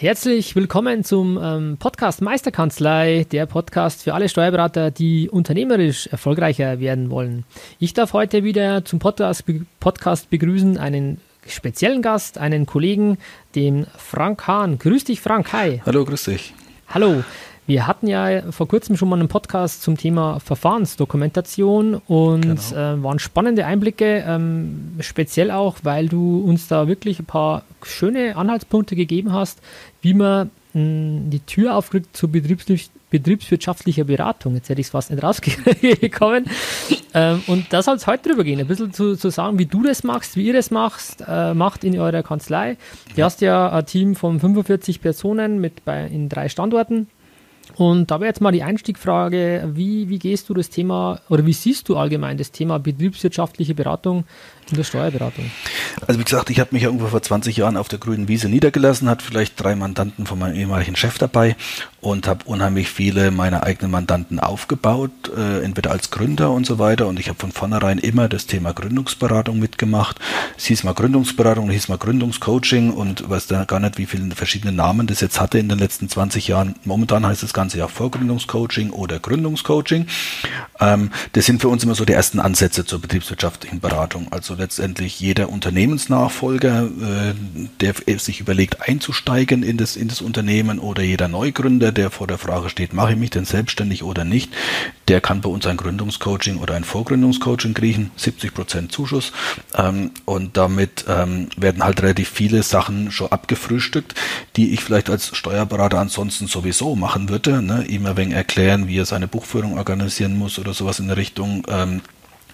Herzlich willkommen zum ähm, Podcast Meisterkanzlei, der Podcast für alle Steuerberater, die unternehmerisch erfolgreicher werden wollen. Ich darf heute wieder zum Podcast, Podcast begrüßen einen speziellen Gast, einen Kollegen, den Frank Hahn. Grüß dich, Frank. Hi. Hallo, grüß dich. Hallo. Wir hatten ja vor kurzem schon mal einen Podcast zum Thema Verfahrensdokumentation und genau. äh, waren spannende Einblicke, ähm, speziell auch, weil du uns da wirklich ein paar schöne Anhaltspunkte gegeben hast, wie man mh, hm, die Tür aufkriegt zur Betriebs betriebswirtschaftlicher Beratung. Jetzt hätte ich es fast nicht rausgekommen. ähm, und da soll es heute drüber gehen, ein bisschen zu, zu sagen, wie du das machst, wie ihr das machst, äh, macht in eurer Kanzlei. Du hast ja ein Team von 45 Personen mit bei, in drei Standorten. Und da wäre jetzt mal die Einstiegfrage, wie, wie gehst du das Thema oder wie siehst du allgemein das Thema betriebswirtschaftliche Beratung in der Steuerberatung? Also wie gesagt, ich habe mich irgendwo vor 20 Jahren auf der grünen Wiese niedergelassen, hatte vielleicht drei Mandanten von meinem ehemaligen Chef dabei und habe unheimlich viele meiner eigenen Mandanten aufgebaut, äh, entweder als Gründer und so weiter. Und ich habe von vornherein immer das Thema Gründungsberatung mitgemacht. Es hieß mal Gründungsberatung, es hieß mal Gründungscoaching und weiß da gar nicht, wie viele verschiedene Namen das jetzt hatte in den letzten 20 Jahren. Momentan heißt das Ganze ja Vorgründungscoaching oder Gründungscoaching. Ähm, das sind für uns immer so die ersten Ansätze zur betriebswirtschaftlichen Beratung. Also letztendlich jeder Unternehmensnachfolger, äh, der sich überlegt einzusteigen in das, in das Unternehmen oder jeder Neugründer, der vor der Frage steht, mache ich mich denn selbstständig oder nicht, der kann bei uns ein Gründungscoaching oder ein Vorgründungscoaching kriegen, 70 Prozent Zuschuss. Ähm, und damit ähm, werden halt relativ viele Sachen schon abgefrühstückt, die ich vielleicht als Steuerberater ansonsten sowieso machen würde. Ne? Ihm ein wenig erklären, wie er seine Buchführung organisieren muss oder sowas in der Richtung. Ähm,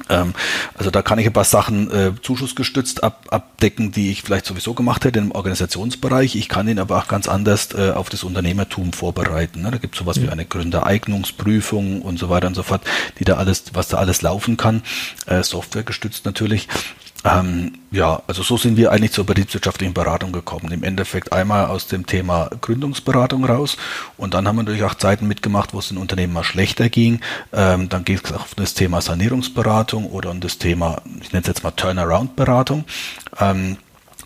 ähm, also da kann ich ein paar Sachen äh, zuschussgestützt ab, abdecken, die ich vielleicht sowieso gemacht hätte im Organisationsbereich. Ich kann ihn aber auch ganz anders äh, auf das Unternehmertum vorbereiten. Ne? Da gibt es sowas mhm. wie eine Gründereignungsprüfung und so weiter und so fort, die da alles, was da alles laufen kann, äh, Software gestützt natürlich. Ähm, ja, also so sind wir eigentlich zur betriebswirtschaftlichen Beratung gekommen. Im Endeffekt einmal aus dem Thema Gründungsberatung raus und dann haben wir natürlich auch Zeiten mitgemacht, wo es den Unternehmen mal schlechter ging. Ähm, dann geht es auch um das Thema Sanierungsberatung oder um das Thema, ich nenne es jetzt mal Turnaround-Beratung. Ähm,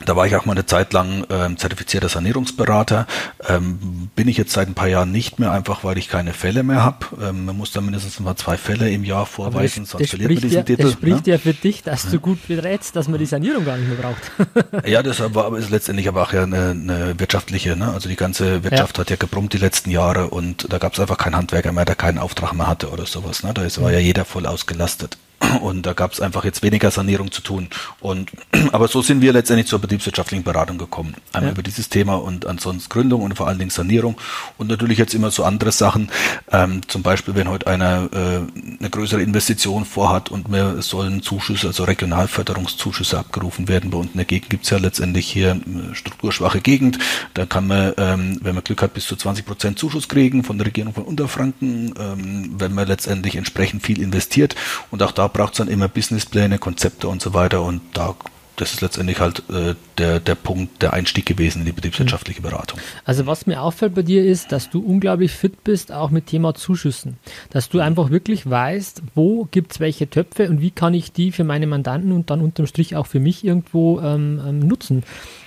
da war ich auch mal eine Zeit lang ähm, zertifizierter Sanierungsberater. Ähm, bin ich jetzt seit ein paar Jahren nicht mehr, einfach weil ich keine Fälle mehr habe. Ähm, man muss da mindestens mal zwei Fälle im Jahr vorweisen, das, sonst das verliert man diesen ja, Titel. Das spricht ja? ja für dich, dass ja. du gut berätst, dass man die Sanierung gar nicht mehr braucht. ja, das war, ist letztendlich aber auch ja eine, eine wirtschaftliche, ne? also die ganze Wirtschaft hat ja gebrummt die letzten Jahre und da gab es einfach keinen Handwerker mehr, der keinen Auftrag mehr hatte oder sowas. Ne? Da ist, war ja jeder voll ausgelastet. Und da gab es einfach jetzt weniger Sanierung zu tun. Und aber so sind wir letztendlich zur betriebswirtschaftlichen Beratung gekommen. Einmal ja. über dieses Thema und ansonsten Gründung und vor allen Dingen Sanierung. Und natürlich jetzt immer so andere Sachen. Ähm, zum Beispiel, wenn heute einer äh, eine größere Investition vorhat und wir sollen Zuschüsse, also Regionalförderungszuschüsse abgerufen werden. Bei uns in der Gegend gibt es ja letztendlich hier eine strukturschwache Gegend. Da kann man, ähm, wenn man Glück hat, bis zu 20 Prozent Zuschuss kriegen von der Regierung von Unterfranken, ähm, wenn man letztendlich entsprechend viel investiert. Und auch da braucht es dann immer Businesspläne, Konzepte und so weiter und da das ist letztendlich halt äh, der, der Punkt, der Einstieg gewesen in die betriebswirtschaftliche Beratung. Also was mir auffällt bei dir ist, dass du unglaublich fit bist, auch mit Thema Zuschüssen. Dass du einfach wirklich weißt, wo gibt es welche Töpfe und wie kann ich die für meine Mandanten und dann unterm Strich auch für mich irgendwo ähm, ähm, nutzen.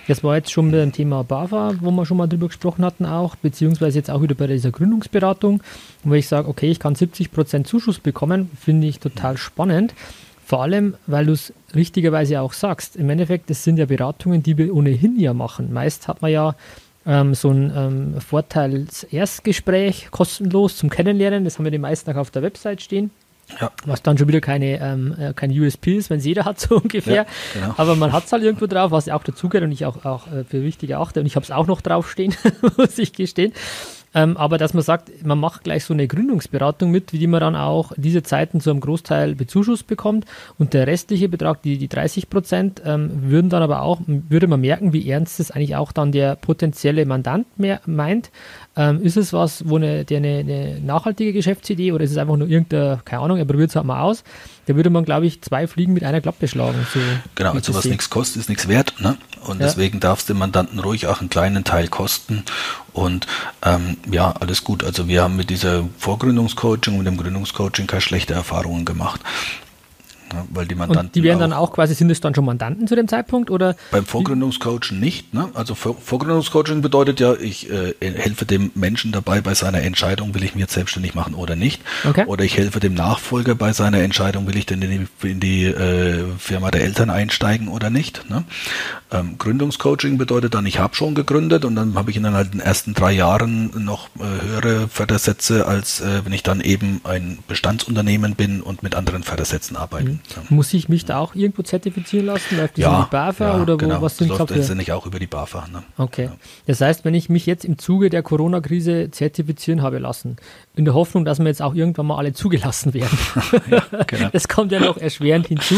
Das war jetzt schon beim Thema BAFA, wo wir schon mal drüber gesprochen hatten auch, beziehungsweise jetzt auch wieder bei dieser Gründungsberatung, wo ich sage, okay, ich kann 70% Zuschuss bekommen, finde ich total spannend. Vor allem, weil du es richtigerweise auch sagst. Im Endeffekt, das sind ja Beratungen, die wir ohnehin ja machen. Meist hat man ja ähm, so ein ähm, Vorteils-Erstgespräch kostenlos zum Kennenlernen. Das haben wir die meisten auch auf der Website stehen. Ja. Was dann schon wieder keine, ähm, äh, kein USP ist, wenn es jeder hat, so ungefähr. Ja, genau. Aber man hat es halt irgendwo drauf, was auch dazugehört und ich auch, auch äh, für wichtig erachte. Und ich habe es auch noch draufstehen, muss ich gestehen. Ähm, aber dass man sagt, man macht gleich so eine Gründungsberatung mit, wie die man dann auch diese Zeiten zu einem Großteil bezuschusst bekommt und der restliche Betrag, die, die 30 Prozent, ähm, würden dann aber auch, würde man merken, wie ernst es eigentlich auch dann der potenzielle Mandant mehr meint. Ähm, ist es was, wo eine, der eine, eine, nachhaltige Geschäftsidee oder ist es einfach nur irgendeine, keine Ahnung, er probiert es halt mal aus, da würde man, glaube ich, zwei Fliegen mit einer Klappe schlagen. So genau, also was nichts kostet, ist nichts wert. Ne? Und ja. deswegen darf es dem Mandanten ruhig auch einen kleinen Teil kosten. Und ähm, ja, alles gut. Also wir haben mit dieser Vorgründungscoaching, mit dem Gründungscoaching keine schlechte Erfahrungen gemacht. Ne? Weil die Mandanten. Und die werden dann auch quasi, sind es dann schon Mandanten zu dem Zeitpunkt oder? Beim Vorgründungscoaching nicht. Ne? Also Vorgründungscoaching bedeutet ja, ich äh, helfe dem Menschen dabei bei seiner Entscheidung, will ich mich jetzt selbstständig machen oder nicht. Okay. Oder ich helfe dem Nachfolger bei seiner Entscheidung, will ich denn in die, in die äh, Firma der Eltern einsteigen oder nicht. Ne? Ähm, Gründungscoaching bedeutet dann, ich habe schon gegründet und dann habe ich in den, halt den ersten drei Jahren noch äh, höhere Fördersätze, als äh, wenn ich dann eben ein Bestandsunternehmen bin und mit anderen Fördersätzen arbeite. Mhm. Ja. Muss ich mich da auch irgendwo zertifizieren lassen? Läuft das ja, über die BAFA ja, oder wo, genau. was sind das läuft letztendlich auch über die BAFA. Ne? Okay. Das heißt, wenn ich mich jetzt im Zuge der Corona-Krise zertifizieren habe lassen, in der Hoffnung, dass wir jetzt auch irgendwann mal alle zugelassen werden, genau. das kommt ja noch erschwerend hinzu,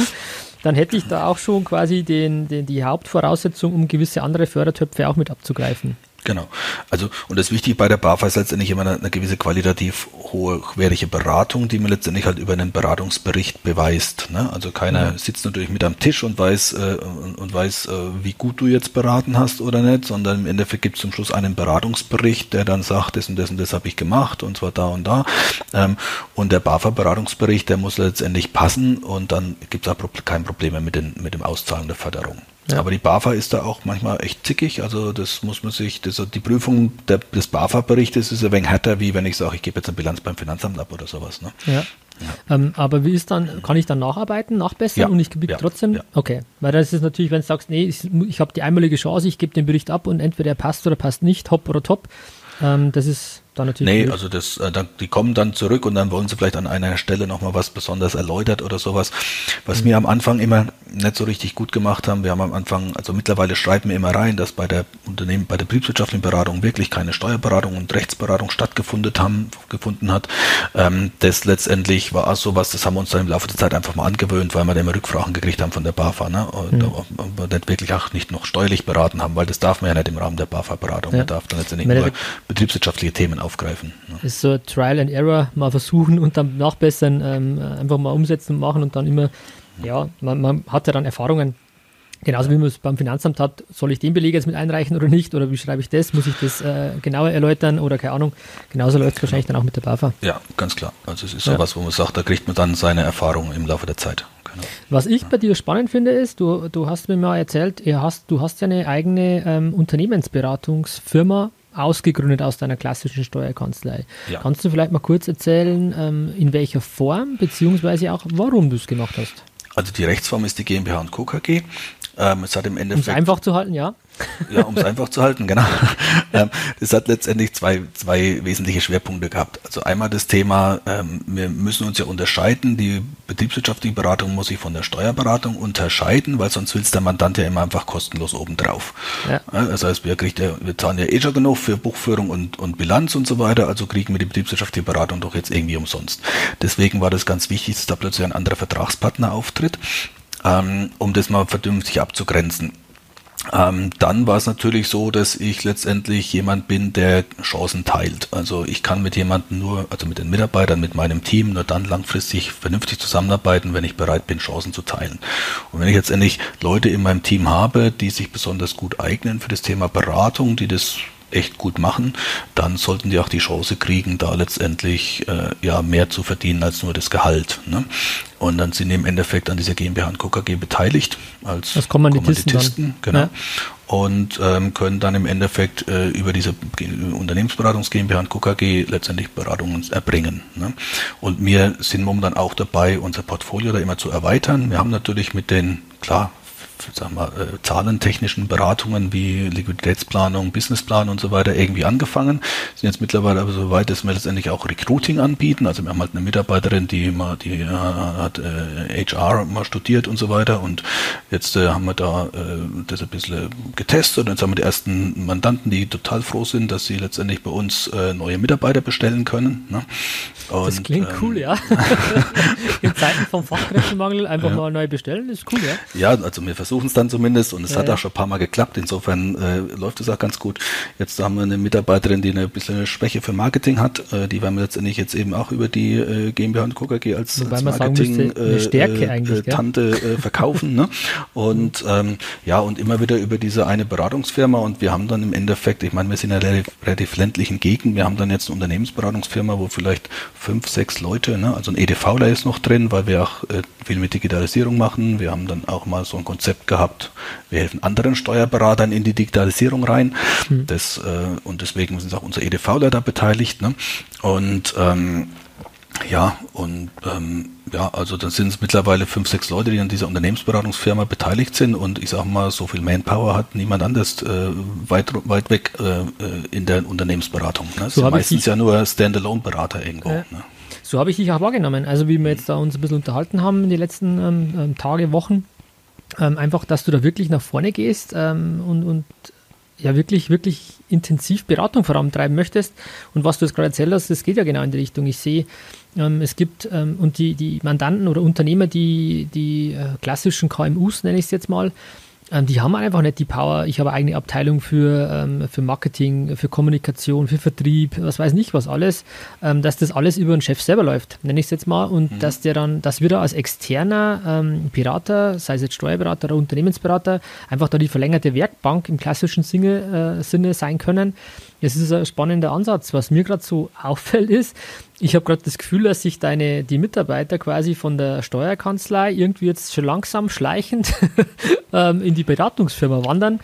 dann hätte ich da auch schon quasi den, den, die Hauptvoraussetzung, um gewisse andere Fördertöpfe auch mit abzugreifen. Genau. Also, und das Wichtige bei der BAFA ist letztendlich immer eine, eine, gewisse qualitativ hochwertige Beratung, die man letztendlich halt über einen Beratungsbericht beweist. Ne? Also keiner mhm. sitzt natürlich mit am Tisch und weiß, äh, und, und, weiß, äh, wie gut du jetzt beraten hast oder nicht, sondern im Endeffekt gibt es zum Schluss einen Beratungsbericht, der dann sagt, das und das und das habe ich gemacht und zwar da und da. Ähm, und der BAFA-Beratungsbericht, der muss letztendlich passen und dann gibt es auch kein Problem mehr mit, den, mit dem Auszahlen der Förderung. Ja. Aber die BAFA ist da auch manchmal echt zickig. Also das muss man sich, das, die Prüfung der, des BAFA-Berichtes ist ein wenig härter, wie wenn ich sage, ich gebe jetzt eine Bilanz beim Finanzamt ab oder sowas. Ne? Ja. ja. Ähm, aber wie ist dann, kann ich dann nacharbeiten, nachbessern ja. und ich gebe trotzdem? Okay, weil das ist natürlich, wenn du sagst, nee, ich, ich habe die einmalige Chance, ich gebe den Bericht ab und entweder er passt oder passt nicht, hopp oder top. Ähm, das ist dann natürlich. Nee, blöd. also das, äh, da, die kommen dann zurück und dann wollen sie vielleicht an einer Stelle nochmal was besonders erläutert oder sowas. Was mhm. wir am Anfang immer nicht so richtig gut gemacht haben, wir haben am Anfang, also mittlerweile schreiben wir immer rein, dass bei der Unternehmen, bei der betriebswirtschaftlichen Beratung wirklich keine Steuerberatung und Rechtsberatung stattgefunden haben, gefunden hat. Ähm, das letztendlich war auch sowas, das haben wir uns dann im Laufe der Zeit einfach mal angewöhnt, weil wir dann immer Rückfragen gekriegt haben von der BAFA, ne? Und mhm. da, nicht wirklich auch nicht noch steuerlich beraten haben, weil das darf man ja nicht im Rahmen der BAFA-Beratung. Ja. Man darf dann letztendlich nur betriebswirtschaftliche Themen aufgreifen. Ne? Ist so Trial and Error, mal versuchen und dann nachbessern, ähm, einfach mal umsetzen und machen und dann immer, ja, man, man hat ja dann Erfahrungen. Genauso wie man es beim Finanzamt hat, soll ich den Beleg jetzt mit einreichen oder nicht? Oder wie schreibe ich das? Muss ich das äh, genauer erläutern oder keine Ahnung? Genauso läuft es wahrscheinlich dann auch mit der BAFA. Ja, ganz klar. Also es ist sowas, ja. wo man sagt, da kriegt man dann seine Erfahrung im Laufe der Zeit. Genau. Was ich bei dir spannend finde, ist, du, du hast mir mal erzählt, hast, du hast ja eine eigene ähm, Unternehmensberatungsfirma ausgegründet aus deiner klassischen Steuerkanzlei. Ja. Kannst du vielleicht mal kurz erzählen, ähm, in welcher Form, beziehungsweise auch warum du es gemacht hast? Also die Rechtsform ist die GmbH und Co. KG. Ähm, es hat im Endeffekt. Um es einfach zu halten, ja. Ja, um es einfach zu halten, genau. Ähm, es hat letztendlich zwei, zwei wesentliche Schwerpunkte gehabt. Also einmal das Thema, ähm, wir müssen uns ja unterscheiden. Die betriebswirtschaftliche Beratung muss sich von der Steuerberatung unterscheiden, weil sonst will es der Mandant ja immer einfach kostenlos obendrauf. Ja. Das heißt, wir, kriegt ja, wir zahlen ja eh schon genug für Buchführung und, und Bilanz und so weiter, also kriegen wir die betriebswirtschaftliche Beratung doch jetzt irgendwie umsonst. Deswegen war das ganz wichtig, dass da plötzlich ein anderer Vertragspartner auftritt ähm, um das mal vernünftig abzugrenzen. Ähm, dann war es natürlich so, dass ich letztendlich jemand bin, der Chancen teilt. Also ich kann mit jemandem nur, also mit den Mitarbeitern, mit meinem Team nur dann langfristig vernünftig zusammenarbeiten, wenn ich bereit bin, Chancen zu teilen. Und wenn ich letztendlich Leute in meinem Team habe, die sich besonders gut eignen für das Thema Beratung, die das echt gut machen, dann sollten die auch die Chance kriegen, da letztendlich äh, ja mehr zu verdienen als nur das Gehalt. Ne? Und dann sind die im Endeffekt an dieser GmbH und KKG beteiligt als das Kommanditisten, Kommanditisten genau. Ja. Und ähm, können dann im Endeffekt äh, über diese Unternehmensberatungs GmbH und KKG letztendlich Beratungen erbringen. Ne? Und wir sind momentan auch dabei, unser Portfolio da immer zu erweitern. Wir haben natürlich mit den, klar, sagen wir, äh, zahlentechnischen Beratungen wie Liquiditätsplanung, Businessplan und so weiter irgendwie angefangen. Sind jetzt mittlerweile aber so weit, dass wir letztendlich auch Recruiting anbieten. Also wir haben halt eine Mitarbeiterin, die mal, die äh, hat äh, HR mal studiert und so weiter und jetzt äh, haben wir da äh, das ein bisschen getestet und jetzt haben wir die ersten Mandanten, die total froh sind, dass sie letztendlich bei uns äh, neue Mitarbeiter bestellen können. Ne? Und, das klingt ähm, cool, ja. In Zeiten vom Fachkräftemangel einfach ja. mal neu bestellen, ist cool, ja. Ja, also wir versuchen es dann zumindest und es ja, hat auch schon ein paar Mal geklappt. Insofern äh, läuft es auch ganz gut. Jetzt haben wir eine Mitarbeiterin, die eine bisschen eine Schwäche für Marketing hat. Äh, die werden wir letztendlich jetzt eben auch über die äh, GmbH und Co. KG als, als Marketing müsste, äh, äh, äh, verkaufen. ne? Und ähm, ja, und immer wieder über diese eine Beratungsfirma und wir haben dann im Endeffekt, ich meine, wir sind in einer relativ, relativ ländlichen Gegend, wir haben dann jetzt eine Unternehmensberatungsfirma, wo vielleicht fünf, sechs Leute, ne? also ein EDVler ist noch drin, weil wir auch äh, viel mit Digitalisierung machen. Wir haben dann auch mal so ein Konzept gehabt, wir helfen anderen Steuerberatern in die Digitalisierung rein. Mhm. Das, äh, und deswegen sind auch unsere EDVler da beteiligt. Ne? Und ähm, ja, und ähm, ja, also dann sind es mittlerweile fünf, sechs Leute, die an dieser Unternehmensberatungsfirma beteiligt sind und ich sage mal, so viel Manpower hat niemand anders äh, weit, weit weg äh, äh in der Unternehmensberatung. Ne? So sind meistens ja nur Standalone-Berater irgendwo. Äh, ne? So habe ich dich auch wahrgenommen. Also wie wir jetzt da uns ein bisschen unterhalten haben in den letzten ähm, ähm, Tage, Wochen, ähm, einfach, dass du da wirklich nach vorne gehst ähm, und, und ja wirklich, wirklich intensiv Beratung vorantreiben möchtest. Und was du jetzt gerade erzählt hast, das geht ja genau in die Richtung. Ich sehe, ähm, es gibt ähm, und die, die Mandanten oder Unternehmer, die, die äh, klassischen KMUs, nenne ich es jetzt mal, ähm, die haben einfach nicht die Power. Ich habe eine eigene Abteilung für, ähm, für Marketing, für Kommunikation, für Vertrieb, was weiß nicht was alles, ähm, dass das alles über den Chef selber läuft, nenne ich es jetzt mal. Und mhm. dass der dann, dass wir da als externer ähm, Berater, sei es jetzt Steuerberater oder Unternehmensberater, einfach da die verlängerte Werkbank im klassischen Sinne, äh, Sinne sein können. Das ist ein spannender Ansatz. Was mir gerade so auffällt, ist, ich habe gerade das Gefühl, dass sich deine, die Mitarbeiter quasi von der Steuerkanzlei irgendwie jetzt schon langsam schleichend ähm, in die Beratungsfirma wandern.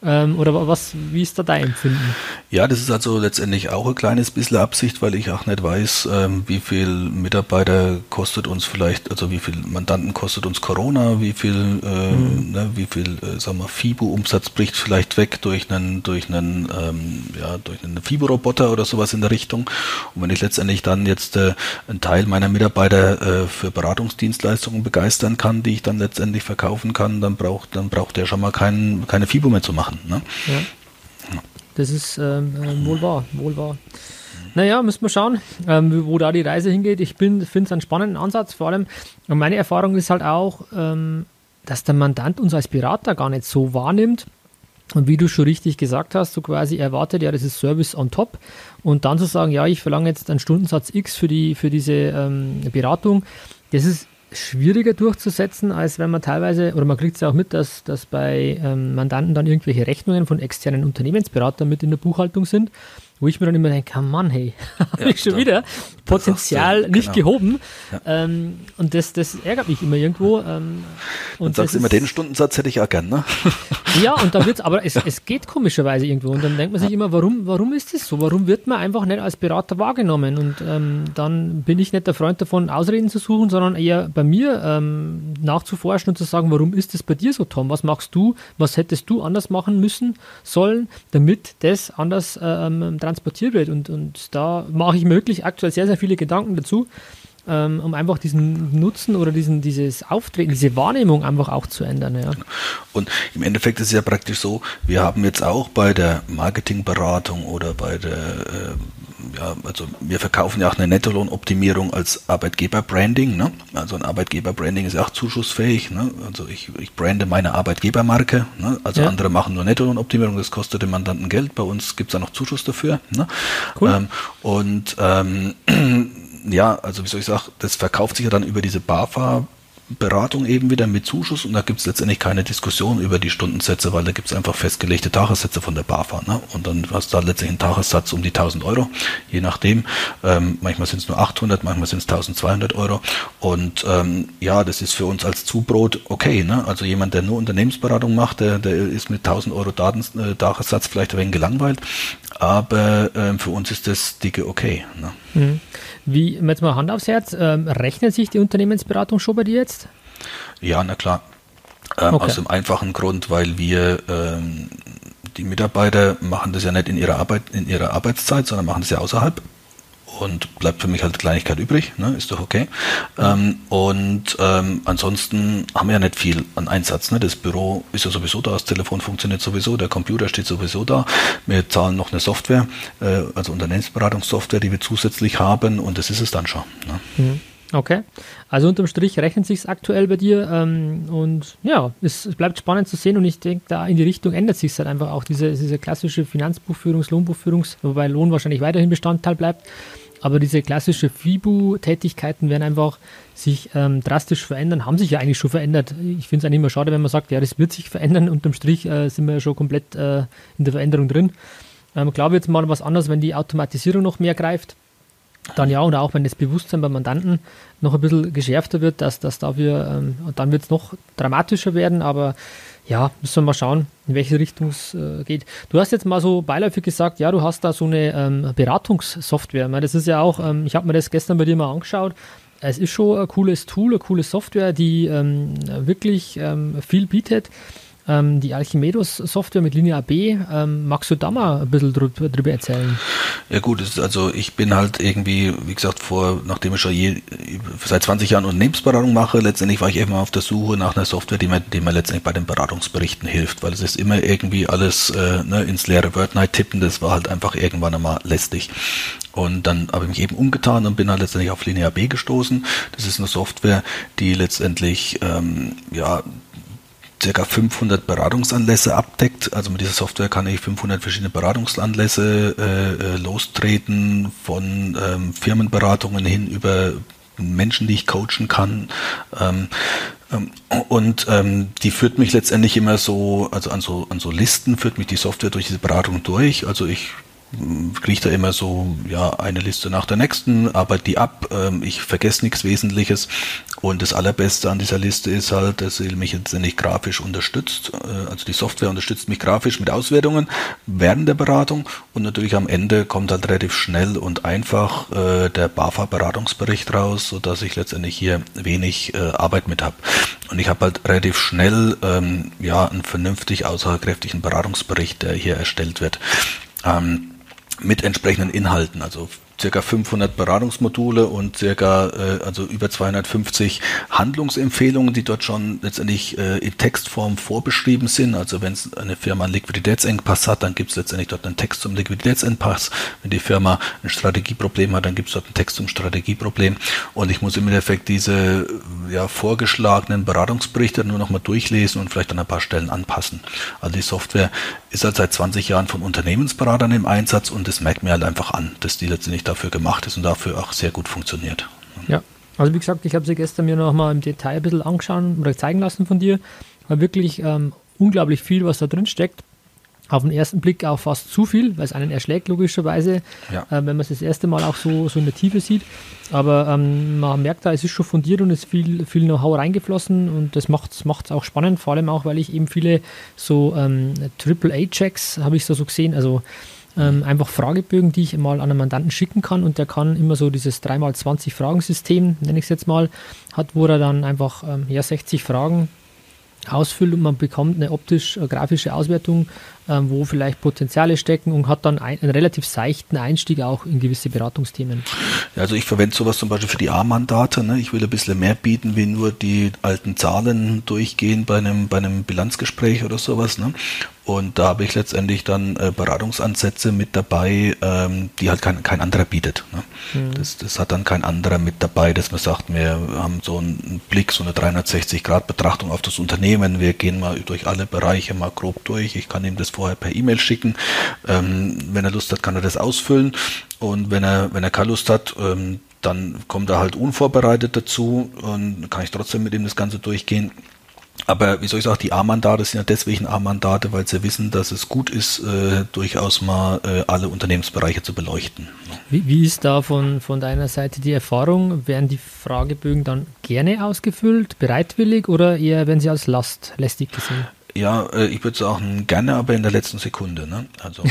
Ähm, oder was, wie ist da dein Empfinden? Ja, das ist also letztendlich auch ein kleines bisschen Absicht, weil ich auch nicht weiß, ähm, wie viel Mitarbeiter kostet uns vielleicht, also wie viel Mandanten kostet uns Corona, wie viel, äh, mhm. ne, wie viel, äh, sagen wir, FIBO-Umsatz bricht vielleicht weg durch einen, durch einen, ähm, ja, durch einen FIBO-Roboter oder sowas in der Richtung. Und wenn ich letztendlich dann jetzt äh, einen Teil meiner Mitarbeiter äh, für Beratungsdienstleistungen begeistern kann, die ich dann letztendlich verkaufen kann, dann braucht, dann braucht der schon mal kein, keine FIBO mehr zu machen machen. Ne? Ja. Das ist ähm, äh, wohl wahr, wohl wahr. Naja, müssen wir schauen, ähm, wo da die Reise hingeht. Ich finde es einen spannenden Ansatz, vor allem. Meine Erfahrung ist halt auch, ähm, dass der Mandant uns als Berater gar nicht so wahrnimmt. Und wie du schon richtig gesagt hast, so quasi erwartet, ja, das ist Service on top. Und dann zu sagen, ja, ich verlange jetzt einen Stundensatz X für, die, für diese ähm, Beratung, das ist schwieriger durchzusetzen, als wenn man teilweise, oder man kriegt es ja auch mit, dass, dass bei ähm, Mandanten dann irgendwelche Rechnungen von externen Unternehmensberatern mit in der Buchhaltung sind wo ich mir dann immer denke, oh Mann, hey, habe ja, ich schon wieder Potenzial du, nicht genau. gehoben. Ja. Ähm, und das, das ärgert mich immer irgendwo. Ähm, und dann sagst immer, den Stundensatz hätte ich auch gern, ne? Ja, und dann wird's, aber es, es geht komischerweise irgendwo. Und dann denkt man sich immer, warum, warum ist das so? Warum wird man einfach nicht als Berater wahrgenommen? Und ähm, dann bin ich nicht der Freund davon, Ausreden zu suchen, sondern eher bei mir ähm, nachzuforschen und zu sagen, warum ist das bei dir so, Tom? Was machst du? Was hättest du anders machen müssen, sollen, damit das anders ähm, transportiert wird. Und, und da mache ich möglich aktuell sehr, sehr viele Gedanken dazu, ähm, um einfach diesen Nutzen oder diesen, dieses Auftreten, diese Wahrnehmung einfach auch zu ändern. Ja. Und im Endeffekt ist es ja praktisch so, wir haben jetzt auch bei der Marketingberatung oder bei der äh, ja, also wir verkaufen ja auch eine Nettolohnoptimierung als Arbeitgeberbranding. Ne? Also ein Arbeitgeberbranding ist auch zuschussfähig. Ne? Also ich, ich brande meine Arbeitgebermarke. Ne? Also ja. andere machen nur Nettolohnoptimierung, das kostet dem Mandanten Geld. Bei uns gibt es da noch Zuschuss dafür. Ne? Cool. Ähm, und ähm, ja, also wie soll ich sagen, das verkauft sich ja dann über diese BAFA Beratung eben wieder mit Zuschuss und da gibt es letztendlich keine Diskussion über die Stundensätze, weil da gibt es einfach festgelegte Tagessätze von der BAFA. Ne? Und dann hast du da letztendlich einen Tagessatz um die 1000 Euro, je nachdem. Ähm, manchmal sind es nur 800, manchmal sind es 1200 Euro. Und ähm, ja, das ist für uns als Zubrot okay. Ne? Also jemand, der nur Unternehmensberatung macht, der, der ist mit 1000 Euro Daten, äh, Tagessatz vielleicht ein wenig gelangweilt. Aber ähm, für uns ist das dicke okay. Ne? Mhm. Wie, jetzt mal Hand aufs Herz, ähm, rechnet sich die Unternehmensberatung schon bei dir jetzt? Ja, na klar. Ähm, okay. Aus dem einfachen Grund, weil wir ähm, die Mitarbeiter machen das ja nicht in ihrer Arbeit, in ihrer Arbeitszeit, sondern machen das ja außerhalb und bleibt für mich halt Kleinigkeit übrig, ne? ist doch okay. Ähm, und ähm, ansonsten haben wir ja nicht viel an Einsatz. Ne? Das Büro ist ja sowieso da, das Telefon funktioniert sowieso, der Computer steht sowieso da. Wir zahlen noch eine Software, äh, also Unternehmensberatungssoftware, die wir zusätzlich haben und das ist es dann schon. Ne? Mhm. Okay, also unterm Strich rechnet sich aktuell bei dir ähm, und ja, es, es, bleibt spannend zu sehen und ich denke, da in die Richtung ändert sich halt einfach auch diese, diese klassische Finanzbuchführungs-, Lohnbuchführungs-, wobei Lohn wahrscheinlich weiterhin Bestandteil bleibt, aber diese klassische FIBU-Tätigkeiten werden einfach sich ähm, drastisch verändern, haben sich ja eigentlich schon verändert. Ich finde es eigentlich immer schade, wenn man sagt, ja, das wird sich verändern. Unterm Strich äh, sind wir ja schon komplett äh, in der Veränderung drin. Ähm, glaube jetzt mal was anderes, wenn die Automatisierung noch mehr greift. Dann ja, und auch wenn das Bewusstsein beim Mandanten noch ein bisschen geschärfter wird, dass das dafür, ähm, dann wird es noch dramatischer werden, aber ja, müssen wir mal schauen, in welche Richtung es äh, geht. Du hast jetzt mal so beiläufig gesagt, ja, du hast da so eine ähm, Beratungssoftware. Meine, das ist ja auch, ähm, ich habe mir das gestern bei dir mal angeschaut. Es ist schon ein cooles Tool, eine coole Software, die ähm, wirklich ähm, viel bietet ähm, die Archimedes-Software mit Linie AB. Ähm, magst du da mal ein bisschen drüber, drüber erzählen? Ja gut, also ich bin halt irgendwie, wie gesagt, vor, nachdem ich schon je, seit 20 Jahren Unternehmensberatung mache, letztendlich war ich immer auf der Suche nach einer Software, die mir, die mir letztendlich bei den Beratungsberichten hilft, weil es ist immer irgendwie alles äh, ne, ins leere Word Night tippen, das war halt einfach irgendwann einmal lästig. Und dann habe ich mich eben umgetan und bin halt letztendlich auf Linear B gestoßen. Das ist eine Software, die letztendlich ähm, ja circa 500 Beratungsanlässe abdeckt. Also mit dieser Software kann ich 500 verschiedene Beratungsanlässe äh, äh, lostreten, von ähm, Firmenberatungen hin über Menschen, die ich coachen kann. Ähm, ähm, und ähm, die führt mich letztendlich immer so, also an so, an so Listen führt mich die Software durch diese Beratung durch. Also ich kriege da immer so ja eine Liste nach der nächsten, arbeite die ab, ähm, ich vergesse nichts Wesentliches und das allerbeste an dieser Liste ist halt, dass sie mich jetzt nicht grafisch unterstützt, äh, also die Software unterstützt mich grafisch mit Auswertungen während der Beratung und natürlich am Ende kommt halt relativ schnell und einfach äh, der BAFA Beratungsbericht raus, so dass ich letztendlich hier wenig äh, Arbeit mit habe und ich habe halt relativ schnell ähm, ja einen vernünftig aussagekräftigen Beratungsbericht, der hier erstellt wird. Ähm, mit entsprechenden Inhalten, also circa 500 Beratungsmodule und circa äh, also über 250 Handlungsempfehlungen, die dort schon letztendlich äh, in Textform vorbeschrieben sind. Also wenn eine Firma einen Liquiditätsengpass hat, dann gibt es letztendlich dort einen Text zum Liquiditätsengpass. Wenn die Firma ein Strategieproblem hat, dann gibt es dort einen Text zum Strategieproblem. Und ich muss im Endeffekt diese ja, vorgeschlagenen Beratungsberichte nur noch mal durchlesen und vielleicht an ein paar Stellen anpassen. Also die Software ist halt seit 20 Jahren von Unternehmensberatern im Einsatz und das merkt mir halt einfach an, dass die letztendlich dafür gemacht ist und dafür auch sehr gut funktioniert. Ja, also wie gesagt, ich habe sie gestern mir noch mal im Detail ein bisschen angeschaut oder zeigen lassen von dir. War wirklich ähm, unglaublich viel, was da drin steckt. Auf den ersten Blick auch fast zu viel, weil es einen erschlägt, logischerweise, ja. äh, wenn man es das erste Mal auch so, so in der Tiefe sieht. Aber ähm, man merkt da, es ist schon fundiert und es ist viel, viel Know-how reingeflossen und das macht es auch spannend, vor allem auch, weil ich eben viele so ähm, Triple-A-Checks habe ich so, so gesehen, also ähm, einfach Fragebögen, die ich mal an einen Mandanten schicken kann und der kann immer so dieses 3x20 Fragensystem, nenne ich es jetzt mal, hat, wo er dann einfach ähm, ja, 60 Fragen ausfüllt und man bekommt eine optisch-grafische äh, Auswertung, ähm, wo vielleicht Potenziale stecken und hat dann ein, einen relativ seichten Einstieg auch in gewisse Beratungsthemen. Ja, also ich verwende sowas zum Beispiel für die A-Mandate. Ne? Ich will ein bisschen mehr bieten, wie nur die alten Zahlen durchgehen bei einem, bei einem Bilanzgespräch oder sowas. Ne? Und da habe ich letztendlich dann äh, Beratungsansätze mit dabei, ähm, die halt kein, kein anderer bietet. Ne? Mhm. Das, das hat dann kein anderer mit dabei, dass man sagt, wir haben so einen Blick, so eine 360-Grad-Betrachtung auf das Unternehmen. Wir gehen mal durch alle Bereiche mal grob durch. Ich kann ihm das vorher per E-Mail schicken. Ähm, wenn er Lust hat, kann er das ausfüllen. Und wenn er, wenn er keine Lust hat, ähm, dann kommt er halt unvorbereitet dazu und kann ich trotzdem mit ihm das Ganze durchgehen. Aber wie soll ich sagen, die A-Mandate sind ja deswegen A-Mandate, weil sie wissen, dass es gut ist, äh, durchaus mal äh, alle Unternehmensbereiche zu beleuchten. Wie, wie, ist da von, von deiner Seite die Erfahrung? Werden die Fragebögen dann gerne ausgefüllt, bereitwillig oder eher werden sie als Last, lästig gesehen? Ja, äh, ich würde sagen, gerne, aber in der letzten Sekunde. Ne? Also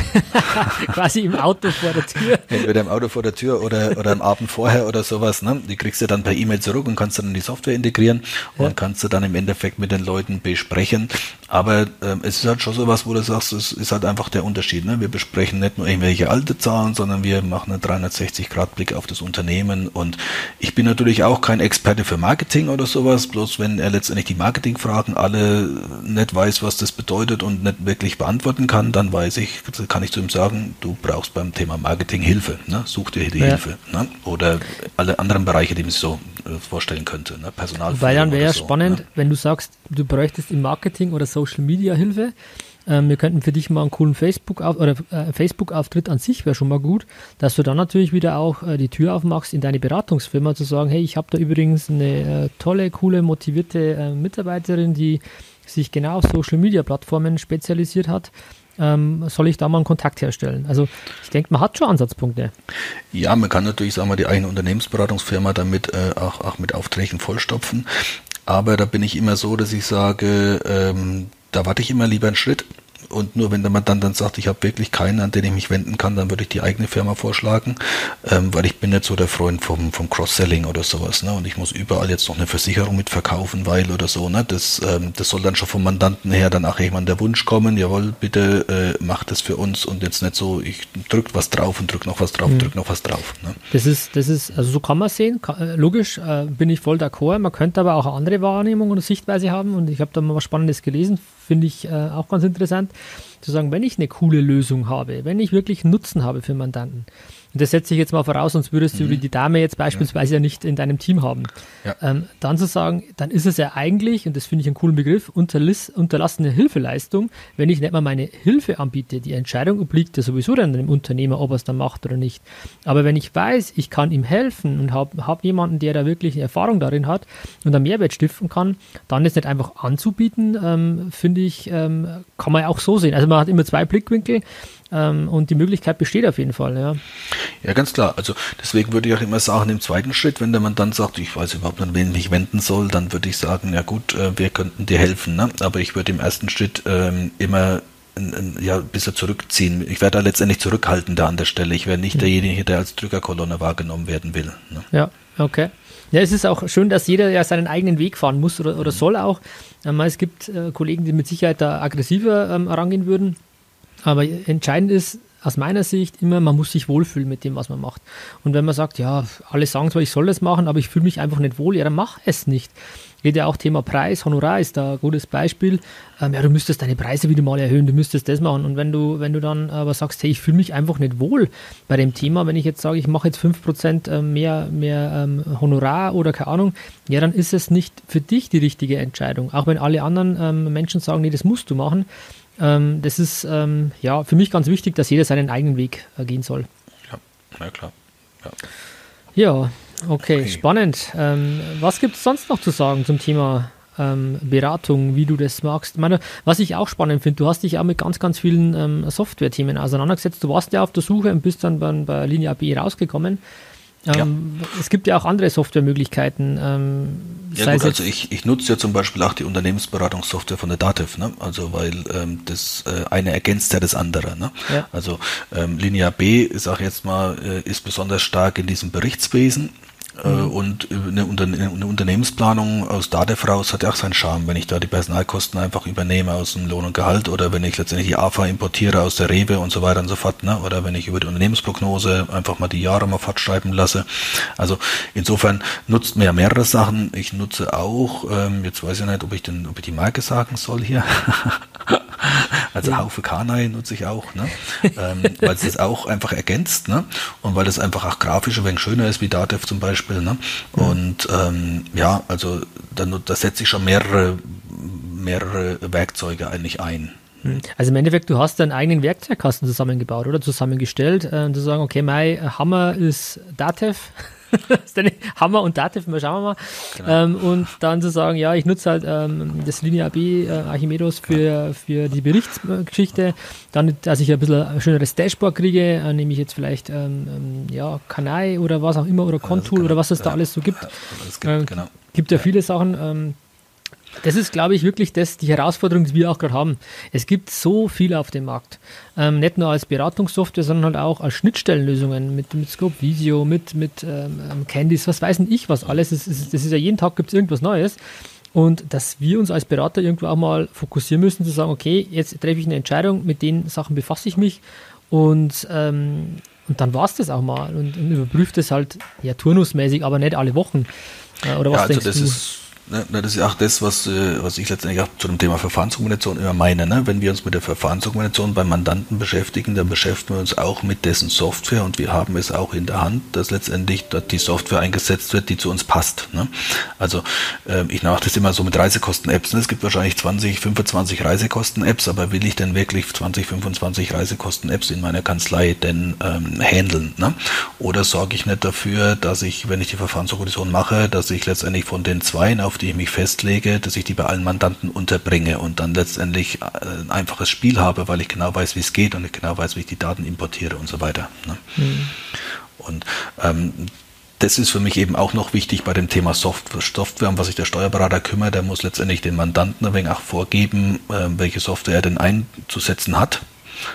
Quasi im Auto vor der Tür. Entweder im Auto vor der Tür oder, oder am Abend vorher oder sowas. Ne? Die kriegst du dann per E-Mail zurück und kannst dann in die Software integrieren ja. und kannst du dann im Endeffekt mit den Leuten besprechen. Aber ähm, es ist halt schon sowas, wo du sagst, es ist halt einfach der Unterschied. Ne? Wir besprechen nicht nur irgendwelche alte Zahlen, sondern wir machen einen 360-Grad-Blick auf das Unternehmen. Und ich bin natürlich auch kein Experte für Marketing oder sowas, bloß wenn er letztendlich die Marketingfragen alle nicht weiß, was das bedeutet und nicht wirklich beantworten kann, dann weiß ich, kann ich zu ihm sagen, du brauchst beim Thema Marketing Hilfe. Ne? Such dir die ja. Hilfe. Ne? Oder alle anderen Bereiche, die man sich so äh, vorstellen könnte. Ne? Personal. Weil dann wäre ja so, spannend, ne? wenn du sagst, du bräuchtest im Marketing oder Social Media Hilfe. Ähm, wir könnten für dich mal einen coolen Facebook auf, oder äh, Facebook Auftritt an sich wäre schon mal gut, dass du dann natürlich wieder auch äh, die Tür aufmachst in deine Beratungsfirma zu sagen, hey, ich habe da übrigens eine äh, tolle, coole, motivierte äh, Mitarbeiterin, die sich genau auf Social Media Plattformen spezialisiert hat. Ähm, soll ich da mal einen Kontakt herstellen? Also ich denke, man hat schon Ansatzpunkte. Ja, man kann natürlich, sagen wir, die eigene Unternehmensberatungsfirma damit äh, auch, auch mit Aufträgen vollstopfen. Aber da bin ich immer so, dass ich sage, ähm, da warte ich immer lieber einen Schritt und nur wenn der Mandant dann sagt, ich habe wirklich keinen, an den ich mich wenden kann, dann würde ich die eigene Firma vorschlagen, ähm, weil ich bin nicht so der Freund vom, vom Cross-Selling oder sowas. Ne? Und ich muss überall jetzt noch eine Versicherung mitverkaufen, weil oder so. Ne? Das, ähm, das soll dann schon vom Mandanten her dann auch jemand der Wunsch kommen, jawohl, bitte äh, macht das für uns und jetzt nicht so, ich drück was drauf und drück noch was drauf, mhm. drück noch was drauf. Ne? Das ist, das ist, also so kann man sehen, äh, logisch äh, bin ich voll d'accord. Man könnte aber auch eine andere Wahrnehmung oder Sichtweise haben und ich habe da mal was Spannendes gelesen, finde ich äh, auch ganz interessant, zu sagen, wenn ich eine coole Lösung habe, wenn ich wirklich Nutzen habe für Mandanten, und das setze ich jetzt mal voraus, sonst würdest mhm. du die Dame jetzt beispielsweise ja, ja nicht in deinem Team haben. Ja. Ähm, dann zu sagen, dann ist es ja eigentlich, und das finde ich einen coolen Begriff, unterlassene Hilfeleistung, wenn ich nicht mal meine Hilfe anbiete. Die Entscheidung obliegt ja sowieso dann dem Unternehmer, ob er es dann macht oder nicht. Aber wenn ich weiß, ich kann ihm helfen und habe hab jemanden, der da wirklich eine Erfahrung darin hat und einen Mehrwert stiften kann, dann ist nicht einfach anzubieten, ähm, finde ich, ähm, kann man ja auch so sehen. Also man hat immer zwei Blickwinkel. Ähm, und die Möglichkeit besteht auf jeden Fall, ja. Ja, ganz klar. Also deswegen würde ich auch immer sagen, im zweiten Schritt, wenn der man dann sagt, ich weiß überhaupt nicht, an wen ich wenden soll, dann würde ich sagen, ja gut, äh, wir könnten dir helfen. Ne? Aber ich würde im ersten Schritt ähm, immer ja, ein bisschen zurückziehen. Ich werde da letztendlich zurückhaltender an der Stelle. Ich werde nicht mhm. derjenige, der als Drückerkolonne wahrgenommen werden will. Ne? Ja, okay. Ja, es ist auch schön, dass jeder ja seinen eigenen Weg fahren muss oder, oder mhm. soll auch. Ähm, es gibt äh, Kollegen, die mit Sicherheit da aggressiver ähm, herangehen würden. Aber entscheidend ist aus meiner Sicht immer, man muss sich wohlfühlen mit dem, was man macht. Und wenn man sagt, ja, alle sagen zwar, ich soll das machen, aber ich fühle mich einfach nicht wohl, ja, dann mach es nicht. Geht ja auch Thema Preis, Honorar ist da ein gutes Beispiel. Ähm, ja, du müsstest deine Preise wieder mal erhöhen, du müsstest das machen. Und wenn du, wenn du dann aber sagst, hey, ich fühle mich einfach nicht wohl bei dem Thema, wenn ich jetzt sage, ich mache jetzt 5% äh, mehr, mehr ähm, Honorar oder keine Ahnung, ja, dann ist es nicht für dich die richtige Entscheidung. Auch wenn alle anderen ähm, Menschen sagen, nee, das musst du machen, ähm, das ist ähm, ja für mich ganz wichtig, dass jeder seinen eigenen Weg äh, gehen soll. Ja, na klar. Ja, ja okay, okay, spannend. Ähm, was gibt es sonst noch zu sagen zum Thema ähm, Beratung, wie du das magst? Ich meine, was ich auch spannend finde, du hast dich auch mit ganz, ganz vielen ähm, Software-Themen auseinandergesetzt. Du warst ja auf der Suche und bist dann bei, bei Linie AB rausgekommen. Ähm, ja. Es gibt ja auch andere Softwaremöglichkeiten. Ähm, ja gut, also ich, ich nutze ja zum Beispiel auch die Unternehmensberatungssoftware von der Dativ, ne? also weil ähm, das äh, eine ergänzt ja das andere. Ne? Ja. Also ähm, Linia B, ist auch jetzt mal, äh, ist besonders stark in diesem Berichtswesen mhm. Und eine, eine, Unternehmensplanung aus DATEV raus hat ja auch seinen Charme, wenn ich da die Personalkosten einfach übernehme aus dem Lohn und Gehalt oder wenn ich letztendlich die AFA importiere aus der Rewe und so weiter und so fort, ne? oder wenn ich über die Unternehmensprognose einfach mal die Jahre mal fortschreiben lasse. Also insofern nutzt mir ja mehrere Sachen. Ich nutze auch, ähm, jetzt weiß ich nicht, ob ich, den, ob ich die Marke sagen soll hier. Also ja. Haufe Kanai nutze ich auch, ne? ähm, weil es das auch einfach ergänzt, ne? Und weil das einfach auch grafisch ein wenig schöner ist wie Datev zum Beispiel, ne? Mhm. Und ähm, ja, also da, da setze ich schon mehrere, mehrere Werkzeuge eigentlich ein. Hm. Also im Endeffekt, du hast deinen eigenen Werkzeugkasten zusammengebaut oder zusammengestellt, äh, zu sagen, okay, mein Hammer ist Datev, Hammer und Dativ, mal schauen wir mal. Genau. Ähm, und dann zu sagen, ja, ich nutze halt ähm, das Linear B äh, Archimedos für, für die Berichtsgeschichte. Dann, dass ich ein bisschen ein schöneres Dashboard kriege, äh, nehme ich jetzt vielleicht ähm, ähm ja, Kanai oder was auch immer oder Contool genau. oder was es da alles so gibt. Ja, gibt, äh, genau. gibt ja, viele Sachen. Das ist, glaube ich, wirklich das, die Herausforderung, die wir auch gerade haben. Es gibt so viel auf dem Markt. Ähm, nicht nur als Beratungssoftware, sondern halt auch als Schnittstellenlösungen mit, mit Scope Visio, mit, mit ähm, ähm Candice, was weiß denn ich, was alles. Das ist, das ist ja jeden Tag gibt es irgendwas Neues. Und dass wir uns als Berater irgendwo auch mal fokussieren müssen, zu sagen, okay, jetzt treffe ich eine Entscheidung, mit den Sachen befasse ich mich und, ähm, und dann war es das auch mal und, und überprüft es halt ja turnusmäßig, aber nicht alle Wochen. Äh, oder was ja, also denkst das du? Ist Ne, ne, das ist auch das, was, äh, was ich letztendlich auch zu dem Thema Verfahrensdokumentation immer meine. Ne? Wenn wir uns mit der Verfahrensdokumentation beim Mandanten beschäftigen, dann beschäftigen wir uns auch mit dessen Software und wir haben es auch in der Hand, dass letztendlich dort die Software eingesetzt wird, die zu uns passt. Ne? Also äh, ich mache das immer so mit Reisekosten-Apps. Ne? Es gibt wahrscheinlich 20, 25 Reisekosten-Apps, aber will ich denn wirklich 20, 25 Reisekosten-Apps in meiner Kanzlei denn ähm, handeln? Ne? Oder sorge ich nicht dafür, dass ich, wenn ich die Verfahrensdokumentation mache, dass ich letztendlich von den zwei auf die ich mich festlege, dass ich die bei allen Mandanten unterbringe und dann letztendlich äh, ein einfaches Spiel habe, weil ich genau weiß, wie es geht und ich genau weiß, wie ich die Daten importiere und so weiter. Ne? Mhm. Und ähm, das ist für mich eben auch noch wichtig bei dem Thema Software, Software, um was sich der Steuerberater kümmert. Der muss letztendlich den Mandanten ein wenig auch vorgeben, äh, welche Software er denn einzusetzen hat,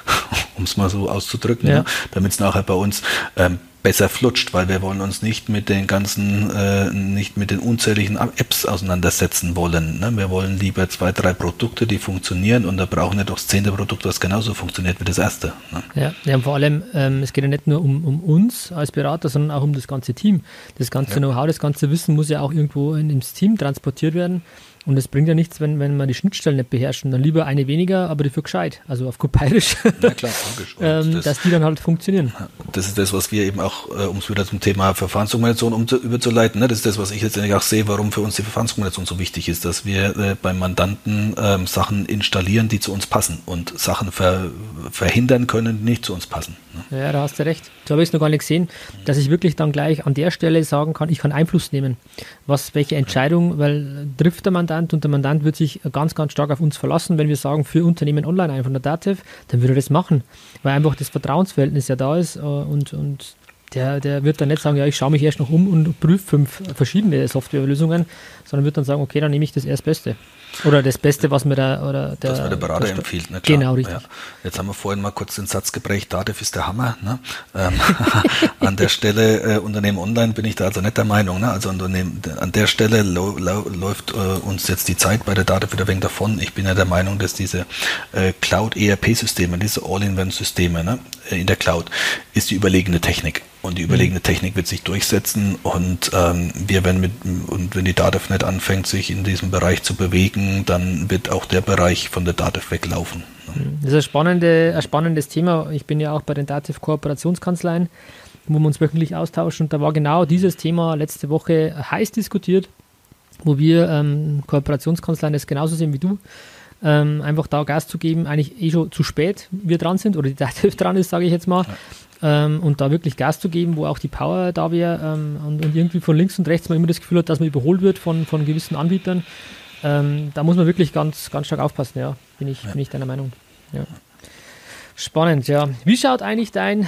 um es mal so auszudrücken, ja. ne? damit es nachher bei uns ähm, besser flutscht, weil wir wollen uns nicht mit den ganzen, äh, nicht mit den unzähligen Apps auseinandersetzen wollen. Ne? Wir wollen lieber zwei, drei Produkte, die funktionieren und da brauchen wir doch das zehnte Produkt, was genauso funktioniert wie das erste. Ne? Ja, ja, und vor allem, ähm, es geht ja nicht nur um, um uns als Berater, sondern auch um das ganze Team. Das ganze ja. Know-how, das ganze Wissen muss ja auch irgendwo in, ins Team transportiert werden. Und es bringt ja nichts, wenn, wenn man die Schnittstellen nicht beherrschen. Dann lieber eine weniger, aber dafür gescheit. Also auf gut bayerisch. Ja, klar, logisch. ähm, das, dass die dann halt funktionieren. Das ist das, was wir eben auch, äh, um es wieder zum Thema Verfahrensdokumentation um, überzuleiten, ne? das ist das, was ich letztendlich auch sehe, warum für uns die Verfahrensdokumentation so wichtig ist, dass wir äh, beim Mandanten ähm, Sachen installieren, die zu uns passen und Sachen ver, verhindern können, die nicht zu uns passen. Ne? Ja, da hast du recht. So habe ich es noch gar nicht gesehen, dass ich wirklich dann gleich an der Stelle sagen kann, ich kann Einfluss nehmen. Was, welche Entscheidung, weil trifft der Mandant Mandant und der Mandant wird sich ganz, ganz stark auf uns verlassen, wenn wir sagen, für Unternehmen online ein von der Dativ, dann würde er das machen, weil einfach das Vertrauensverhältnis ja da ist äh, und, und der, der wird dann nicht sagen, ja, ich schaue mich erst noch um und prüfe fünf verschiedene Softwarelösungen, sondern wird dann sagen, okay, dann nehme ich das Erstbeste. Oder das Beste, was mir da oder der, das mir der Berater der empfiehlt. Ne? Genau, richtig. Ja. Jetzt haben wir vorhin mal kurz den Satz geprägt, Dativ ist der Hammer. Ne? Ähm, an der Stelle, äh, Unternehmen online bin ich da also nicht der Meinung. Ne? Also Unternehmen, an der Stelle läuft äh, uns jetzt die Zeit bei der Dativ wieder wegen davon. Ich bin ja der Meinung, dass diese äh, Cloud-ERP-Systeme, diese All-in-One-Systeme ne, in der Cloud, ist die überlegene Technik. Und die überlegene mhm. Technik wird sich durchsetzen und ähm, wir werden mit und wenn die DATEV nicht anfängt, sich in diesem Bereich zu bewegen, dann wird auch der Bereich von der DATEV weglaufen. Mhm. Das ist ein, spannende, ein spannendes Thema. Ich bin ja auch bei den DATEV Kooperationskanzleien, wo wir uns wöchentlich austauschen. Und da war genau dieses Thema letzte Woche heiß diskutiert, wo wir ähm, Kooperationskanzleien das genauso sehen wie du. Ähm, einfach da Gas zu geben, eigentlich eh schon zu spät wir dran sind oder die DATEV dran ist, sage ich jetzt mal. Ja ähm, und da wirklich Gas zu geben, wo auch die Power da wäre ähm, und, und, irgendwie von links und rechts man immer das Gefühl hat, dass man überholt wird von, von gewissen Anbietern. Ähm, da muss man wirklich ganz, ganz stark aufpassen, ja, bin ich, ja. bin ich deiner Meinung. Ja. Spannend, ja. Wie schaut eigentlich dein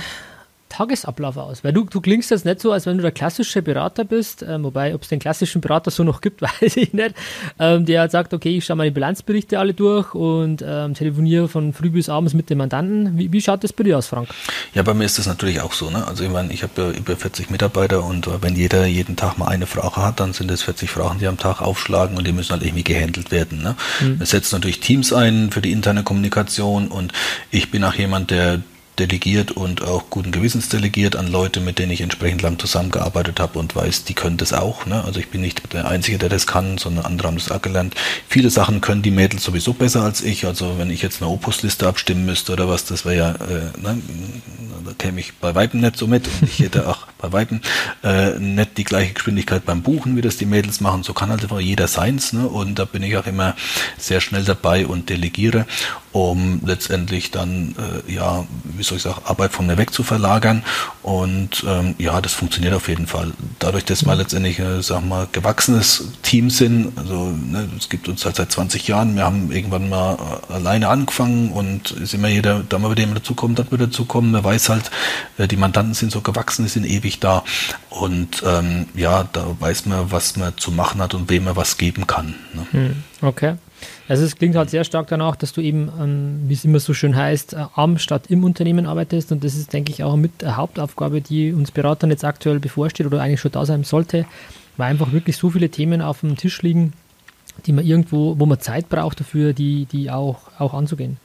Tagesablauf aus? Weil du, du klingst jetzt nicht so, als wenn du der klassische Berater bist, äh, wobei, ob es den klassischen Berater so noch gibt, weiß ich nicht, ähm, der halt sagt, okay, ich schaue meine Bilanzberichte alle durch und ähm, telefoniere von früh bis abends mit dem Mandanten. Wie, wie, schaut das bei dir aus, Frank? Ja, bei mir ist das natürlich auch so. Ne? Also ich meine, ich habe ja über 40 Mitarbeiter und äh, wenn jeder jeden Tag mal eine Frage hat, dann sind es 40 Fragen, die am Tag aufschlagen und die müssen halt irgendwie gehandelt werden. Ne? Mhm. Es setzt natürlich Teams ein für die interne Kommunikation und ich bin auch jemand, der delegiert und auch guten Gewissens delegiert an Leute, mit denen ich entsprechend lang zusammengearbeitet habe und weiß, die können das auch. Ne? Also ich bin nicht der Einzige, der das kann, sondern andere haben das auch gelernt. Viele Sachen können die Mädels sowieso besser als ich. Also wenn ich jetzt eine Opusliste abstimmen müsste oder was, das wäre ja, äh, ne? da käme ich bei Weitem nicht so mit und ich hätte auch bei Weitem äh, nicht die gleiche Geschwindigkeit beim Buchen, wie das die Mädels machen. So kann halt einfach jeder seins. Ne? Und da bin ich auch immer sehr schnell dabei und delegiere, um letztendlich dann, äh, ja, wie soll ich sagen, Arbeit von mir weg zu verlagern. Und ähm, ja, das funktioniert auf jeden Fall. Dadurch, dass wir letztendlich, äh, sag mal, gewachsenes Team sind, also ne, es gibt uns halt seit 20 Jahren, wir haben irgendwann mal äh, alleine angefangen und ist immer jeder, da mal bei dem dazukommt, dann wird dazukommen. Man weiß halt, äh, die Mandanten sind so gewachsen, die sind ewig da. Und ähm, ja, da weiß man, was man zu machen hat und wem man was geben kann. Ne? Hm, okay. Also es klingt halt sehr stark danach, dass du eben, ähm, wie es immer so schön heißt, äh, am statt im Unternehmen arbeitest und das ist, denke ich, auch mit der Hauptaufgabe, die uns Beratern jetzt aktuell bevorsteht oder eigentlich schon da sein sollte, weil einfach wirklich so viele Themen auf dem Tisch liegen, die man irgendwo, wo man Zeit braucht dafür, die, die auch, auch anzugehen.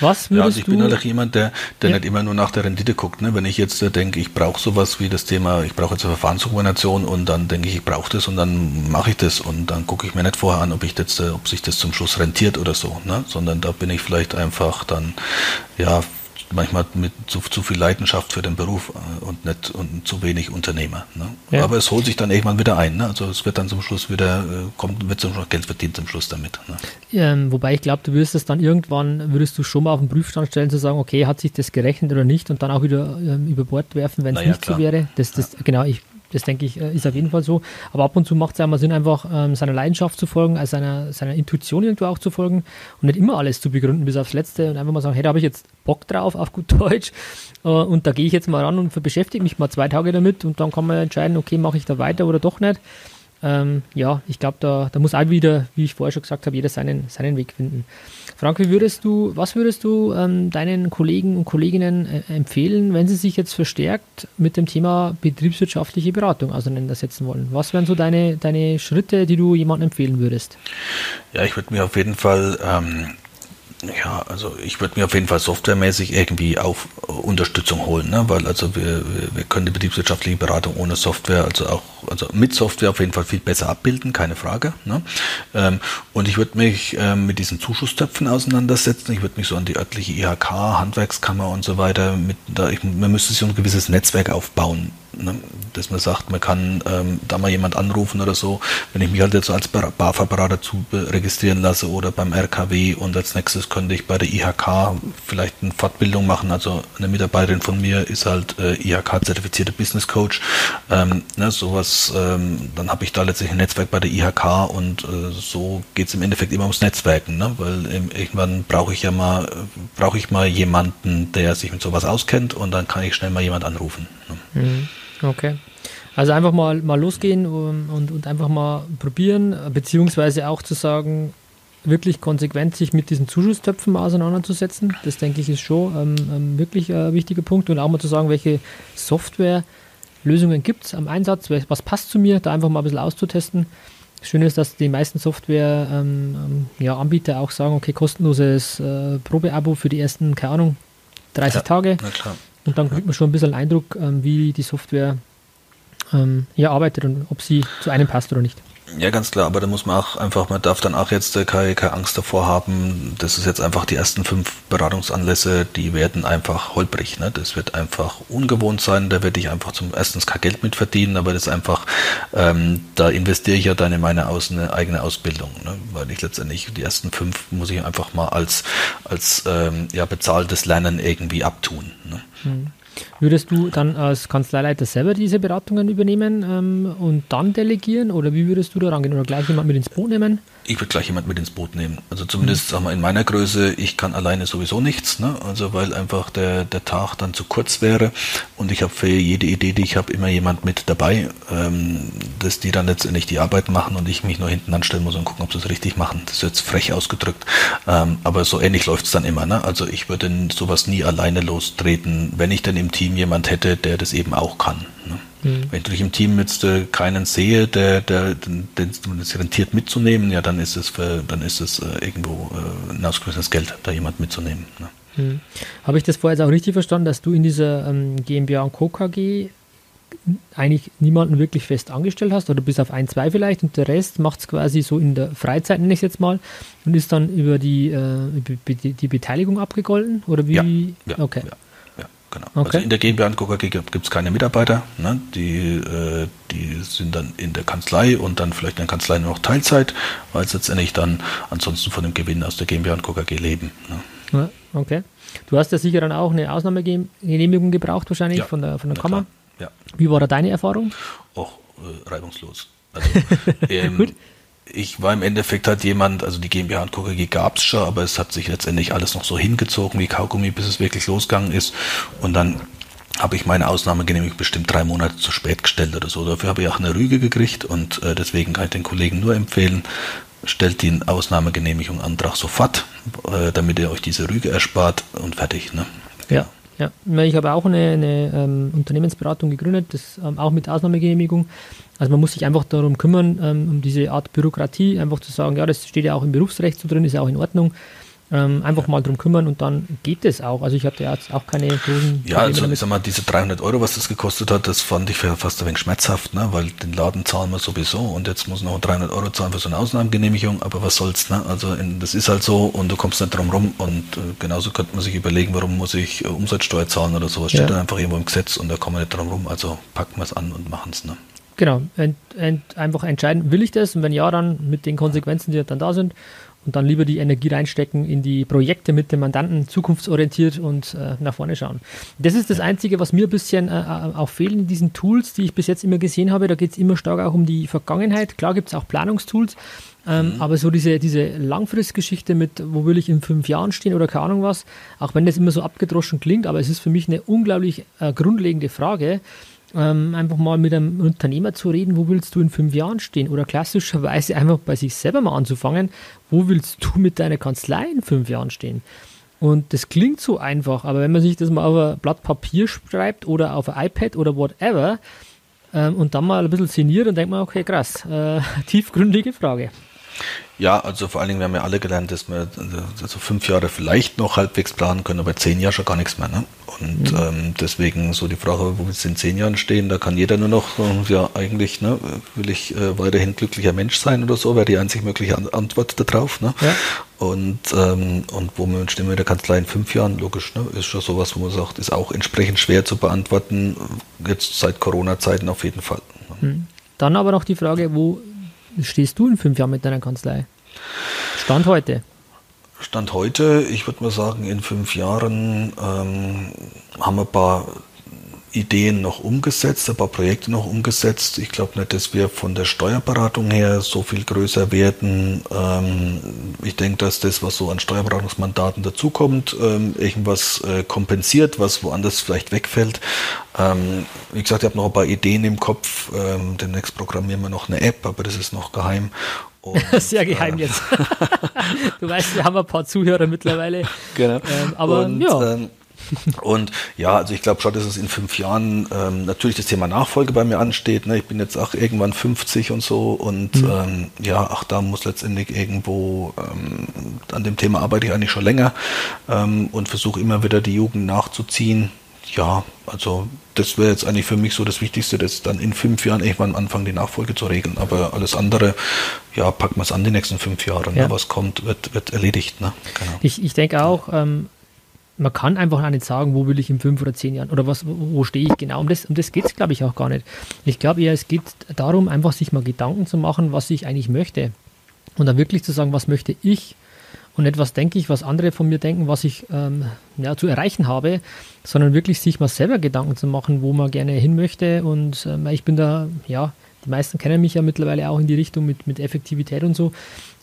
Was würdest ja, also ich du, bin natürlich jemand, der, der ja. nicht immer nur nach der Rendite guckt. Ne? Wenn ich jetzt äh, denke, ich brauche sowas wie das Thema, ich brauche jetzt eine Verfahrensdokumentation und dann denke ich, ich brauche das und dann mache ich das und dann gucke ich mir nicht vorher an, ob ich das, äh, ob sich das zum Schluss rentiert oder so, ne? sondern da bin ich vielleicht einfach dann ja manchmal mit zu, zu, viel Leidenschaft für den Beruf äh, und nicht und zu wenig Unternehmer. Ne? Ja. Aber es holt sich dann irgendwann wieder ein. Ne? Also es wird dann zum Schluss wieder, äh, kommt, wird zum Schluss Geld verdient zum Schluss damit. Ne? Ähm, wobei ich glaube, du wirst es dann irgendwann, würdest du schon mal auf den Prüfstand stellen, zu sagen, okay, hat sich das gerechnet oder nicht und dann auch wieder ähm, über Bord werfen, wenn es naja, nicht klar. so wäre. Das, das, ja. Genau, ich das denke ich, äh, ist auf jeden Fall so. Aber ab und zu macht es ja mal Sinn, einfach ähm, seiner Leidenschaft zu folgen, also seiner, seiner Intuition irgendwo auch zu folgen und nicht immer alles zu begründen bis aufs Letzte und einfach mal sagen, hey, da habe ich jetzt Bock drauf, auf gut Deutsch. Äh, und da gehe ich jetzt mal ran und beschäftige mich mal zwei Tage damit und dann kann man entscheiden, okay, mache ich da weiter oder doch nicht. Ähm, ja, ich glaube, da, da muss auch wieder, wie ich vorher schon gesagt habe, jeder seinen, seinen Weg finden. Frank, wie würdest du, was würdest du ähm, deinen Kollegen und Kolleginnen äh, empfehlen, wenn sie sich jetzt verstärkt mit dem Thema betriebswirtschaftliche Beratung auseinandersetzen wollen? Was wären so deine, deine Schritte, die du jemandem empfehlen würdest? Ja, ich würde mir auf jeden Fall ähm, ja, also ich würde mir auf jeden Fall softwaremäßig irgendwie auf Unterstützung holen, ne? weil also wir, wir können die betriebswirtschaftliche Beratung ohne Software, also auch also mit Software auf jeden Fall viel besser abbilden, keine Frage. Ne? Ähm, und ich würde mich ähm, mit diesen Zuschusstöpfen auseinandersetzen. Ich würde mich so an die örtliche IHK, Handwerkskammer und so weiter mit, da ich, man müsste sich ein gewisses Netzwerk aufbauen dass man sagt, man kann ähm, da mal jemand anrufen oder so. Wenn ich mich halt jetzt als BAFA-Berater zu registrieren lasse oder beim RKW und als nächstes könnte ich bei der IHK vielleicht eine Fortbildung machen. Also eine Mitarbeiterin von mir ist halt äh, IHK-zertifizierte Business Coach. Ähm, ne, sowas, ähm, dann habe ich da letztlich ein Netzwerk bei der IHK und äh, so geht es im Endeffekt immer ums Netzwerken, ne? weil irgendwann brauche ich ja mal, brauche ich mal jemanden, der sich mit sowas auskennt und dann kann ich schnell mal jemand anrufen. Ne? Mhm. Okay. Also einfach mal, mal losgehen und, und, und einfach mal probieren, beziehungsweise auch zu sagen, wirklich konsequent sich mit diesen Zuschusstöpfen auseinanderzusetzen. Das denke ich ist schon ähm, ähm, wirklich ein wichtiger Punkt und auch mal zu sagen, welche Softwarelösungen gibt es am Einsatz, was passt zu mir, da einfach mal ein bisschen auszutesten. Schön ist, dass die meisten Software-Anbieter ähm, ähm ja, Anbieter auch sagen, okay, kostenloses äh, Probeabo für die ersten, keine Ahnung, 30 ja, Tage. Und dann kriegt man schon ein bisschen Eindruck, ähm, wie die Software ähm, hier arbeitet und ob sie zu einem passt oder nicht. Ja, ganz klar, aber da muss man auch einfach, man darf dann auch jetzt äh, keine, keine Angst davor haben. Das ist jetzt einfach die ersten fünf Beratungsanlässe, die werden einfach holprig. Ne? Das wird einfach ungewohnt sein, da werde ich einfach zum erstens kein Geld mit verdienen, aber das ist einfach, ähm, da investiere ich ja dann in meine aus, eine eigene Ausbildung, ne? weil ich letztendlich die ersten fünf muss ich einfach mal als, als ähm, ja, bezahltes Lernen irgendwie abtun. Ne? Hm. Würdest du dann als Kanzleileiter selber diese Beratungen übernehmen ähm, und dann delegieren oder wie würdest du da rangehen oder gleich jemand mit ins Boot nehmen? Ich würde gleich jemand mit ins Boot nehmen. Also zumindest mhm. wir, in meiner Größe, ich kann alleine sowieso nichts, ne? also weil einfach der, der Tag dann zu kurz wäre und ich habe für jede Idee, die ich habe, immer jemand mit dabei, ähm, dass die dann letztendlich die Arbeit machen und ich mich nur hinten anstellen muss und gucken, ob sie es richtig machen. Das ist jetzt frech ausgedrückt, ähm, aber so ähnlich läuft es dann immer. Ne? Also ich würde sowas nie alleine lostreten, wenn ich dann im Team jemand hätte, der das eben auch kann. Ne? Mhm. Wenn ich im Team jetzt äh, keinen sehe, der, der, den, es rentiert mitzunehmen, ja, dann ist es, für, dann ist es äh, irgendwo äh, ein ausgewissenes Geld, da jemand mitzunehmen. Ne? Mhm. Habe ich das vorher jetzt auch richtig verstanden, dass du in dieser ähm, GmbH und Co. KG eigentlich niemanden wirklich fest angestellt hast oder bis auf ein, zwei vielleicht und der Rest macht es quasi so in der Freizeit, nenne ich es jetzt mal, und ist dann über die, äh, die, die, Beteiligung abgegolten oder wie? Ja, ja okay. Ja. Genau. Also okay. Also in der GmbH und KG gibt es keine Mitarbeiter. Ne? Die, äh, die sind dann in der Kanzlei und dann vielleicht in der Kanzlei nur noch Teilzeit, weil sie letztendlich dann ansonsten von dem Gewinn aus der GmbH und KG leben. Ne? Ja, okay. Du hast ja sicher dann auch eine Ausnahmegenehmigung gebraucht, wahrscheinlich ja, von der, von der Kammer. Ja. Wie war da deine Erfahrung? Auch äh, reibungslos. Also, ähm, ich war im Endeffekt halt jemand, also die GmbH und KG gab es schon, aber es hat sich letztendlich alles noch so hingezogen wie Kaugummi, bis es wirklich losgegangen ist. Und dann habe ich meine Ausnahmegenehmigung bestimmt drei Monate zu spät gestellt oder so. Dafür habe ich auch eine Rüge gekriegt und äh, deswegen kann ich den Kollegen nur empfehlen, stellt den Ausnahmegenehmigung-Antrag sofort, äh, damit ihr euch diese Rüge erspart und fertig. Ne? Ja. Ja, ich habe auch eine, eine ähm, Unternehmensberatung gegründet, das ähm, auch mit Ausnahmegenehmigung. Also man muss sich einfach darum kümmern, ähm, um diese Art Bürokratie, einfach zu sagen, ja, das steht ja auch im Berufsrecht so drin, ist ja auch in Ordnung. Ähm, einfach mal drum kümmern und dann geht es auch. Also ich hatte jetzt auch keine großen Ja, also damit. ich sag mal, diese 300 Euro, was das gekostet hat, das fand ich fast ein wenig schmerzhaft, ne? weil den Laden zahlen wir sowieso und jetzt muss noch 300 Euro zahlen für so eine Ausnahmegenehmigung, aber was soll's, ne? also in, das ist halt so und du kommst nicht drum rum und äh, genauso könnte man sich überlegen, warum muss ich äh, Umsatzsteuer zahlen oder sowas, steht ja. dann einfach irgendwo im Gesetz und da kommen wir nicht drum rum, also packen wir es an und machen es. Ne? Genau, ent, ent, einfach entscheiden, will ich das und wenn ja, dann mit den Konsequenzen, die dann da sind und dann lieber die Energie reinstecken in die Projekte mit dem Mandanten, zukunftsorientiert und äh, nach vorne schauen. Das ist das Einzige, was mir ein bisschen äh, äh, auch fehlt in diesen Tools, die ich bis jetzt immer gesehen habe. Da geht es immer stark auch um die Vergangenheit. Klar gibt es auch Planungstools, ähm, mhm. aber so diese, diese Langfristgeschichte mit, wo will ich in fünf Jahren stehen oder keine Ahnung was, auch wenn das immer so abgedroschen klingt, aber es ist für mich eine unglaublich äh, grundlegende Frage ähm, einfach mal mit einem Unternehmer zu reden, wo willst du in fünf Jahren stehen? Oder klassischerweise einfach bei sich selber mal anzufangen, wo willst du mit deiner Kanzlei in fünf Jahren stehen? Und das klingt so einfach, aber wenn man sich das mal auf ein Blatt Papier schreibt oder auf ein iPad oder whatever ähm, und dann mal ein bisschen sinniert, dann denkt man, okay, krass, äh, tiefgründige Frage. Ja, also vor allen Dingen, wir haben ja alle gelernt, dass wir also fünf Jahre vielleicht noch halbwegs planen können, aber zehn Jahre schon gar nichts mehr. Ne? Und mhm. ähm, deswegen so die Frage, wo wir in zehn Jahren stehen, da kann jeder nur noch, ja eigentlich, ne, will ich äh, weiterhin glücklicher Mensch sein oder so, wäre die einzig mögliche Antwort darauf. Ne? Ja. Und, ähm, und wo wir stehen wir in der Kanzlei in fünf Jahren, logisch, ne, ist schon sowas, wo man sagt, ist auch entsprechend schwer zu beantworten, jetzt seit Corona-Zeiten auf jeden Fall. Ne? Mhm. Dann aber noch die Frage, wo stehst du in fünf Jahren mit deiner Kanzlei? Stand heute. Stand heute, ich würde mal sagen, in fünf Jahren ähm, haben wir ein paar Ideen noch umgesetzt, ein paar Projekte noch umgesetzt. Ich glaube nicht, dass wir von der Steuerberatung her so viel größer werden. Ähm, ich denke, dass das, was so an Steuerberatungsmandaten dazukommt, ähm, irgendwas äh, kompensiert, was woanders vielleicht wegfällt. Ähm, wie gesagt, ich habe noch ein paar Ideen im Kopf. Ähm, demnächst programmieren wir noch eine App, aber das ist noch geheim. Und, Sehr geheim äh, jetzt. du weißt, wir haben ein paar Zuhörer mittlerweile. Genau. Ähm, aber und, ja. Und ja, also ich glaube schon, dass es in fünf Jahren ähm, natürlich das Thema Nachfolge bei mir ansteht. Ne? Ich bin jetzt auch irgendwann 50 und so und mhm. ähm, ja, ach, da muss letztendlich irgendwo ähm, an dem Thema arbeite ich eigentlich schon länger ähm, und versuche immer wieder die Jugend nachzuziehen. Ja, also das wäre jetzt eigentlich für mich so das Wichtigste, dass dann in fünf Jahren irgendwann anfangen, die Nachfolge zu regeln. Aber alles andere, ja, packen wir es an die nächsten fünf Jahre. Ne? Ja. Was kommt, wird, wird erledigt. Ne? Genau. Ich, ich denke auch, ähm, man kann einfach auch nicht sagen, wo will ich in fünf oder zehn Jahren oder was, wo stehe ich genau. Um das, um das geht es, glaube ich, auch gar nicht. Ich glaube eher, es geht darum, einfach sich mal Gedanken zu machen, was ich eigentlich möchte. Und dann wirklich zu sagen, was möchte ich und nicht was denke ich, was andere von mir denken, was ich ähm, ja, zu erreichen habe, sondern wirklich sich mal selber Gedanken zu machen, wo man gerne hin möchte. Und ähm, ich bin da, ja, die meisten kennen mich ja mittlerweile auch in die Richtung mit, mit Effektivität und so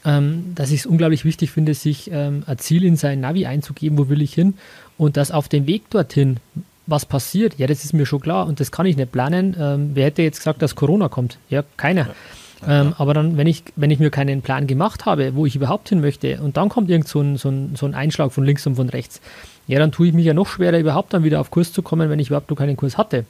ähm, dass ich es unglaublich wichtig finde, sich ähm, ein Ziel in sein Navi einzugeben, wo will ich hin und dass auf dem Weg dorthin was passiert, ja, das ist mir schon klar und das kann ich nicht planen. Ähm, wer hätte jetzt gesagt, dass Corona kommt? Ja, keiner. Ja. Ähm, aber dann, wenn ich, wenn ich mir keinen Plan gemacht habe, wo ich überhaupt hin möchte, und dann kommt irgend so ein, so, ein, so ein Einschlag von links und von rechts, ja, dann tue ich mich ja noch schwerer, überhaupt dann wieder auf Kurs zu kommen, wenn ich überhaupt noch keinen Kurs hatte.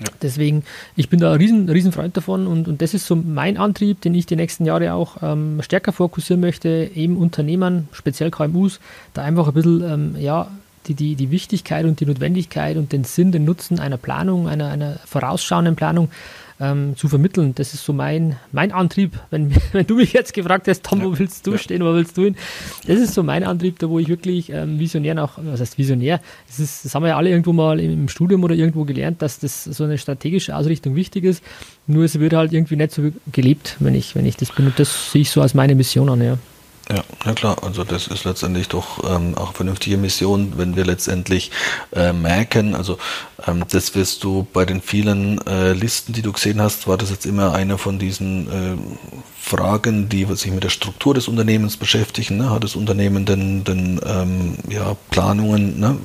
Ja. Deswegen, ich bin da ein riesen, riesen Freund davon und, und das ist so mein Antrieb, den ich die nächsten Jahre auch ähm, stärker fokussieren möchte, eben Unternehmern, speziell KMUs, da einfach ein bisschen, ähm, ja, die, die, die Wichtigkeit und die Notwendigkeit und den Sinn, den Nutzen einer Planung, einer, einer vorausschauenden Planung ähm, zu vermitteln. Das ist so mein, mein Antrieb. Wenn, wenn du mich jetzt gefragt hast, Tom, wo willst du stehen, wo willst du hin? Das ist so mein Antrieb, da wo ich wirklich ähm, visionär noch, was heißt visionär? Das, ist, das haben wir ja alle irgendwo mal im, im Studium oder irgendwo gelernt, dass das so eine strategische Ausrichtung wichtig ist. Nur es wird halt irgendwie nicht so gelebt, wenn ich, wenn ich das bin. Und das sehe ich so als meine Mission an, ja. Ja, na klar, also das ist letztendlich doch ähm, auch vernünftige Mission, wenn wir letztendlich äh, merken, also ähm, das wirst du bei den vielen äh, Listen, die du gesehen hast, war das jetzt immer eine von diesen äh, Fragen, die sich mit der Struktur des Unternehmens beschäftigen. Ne? Hat das Unternehmen denn, denn ähm, ja, Planungen, ne?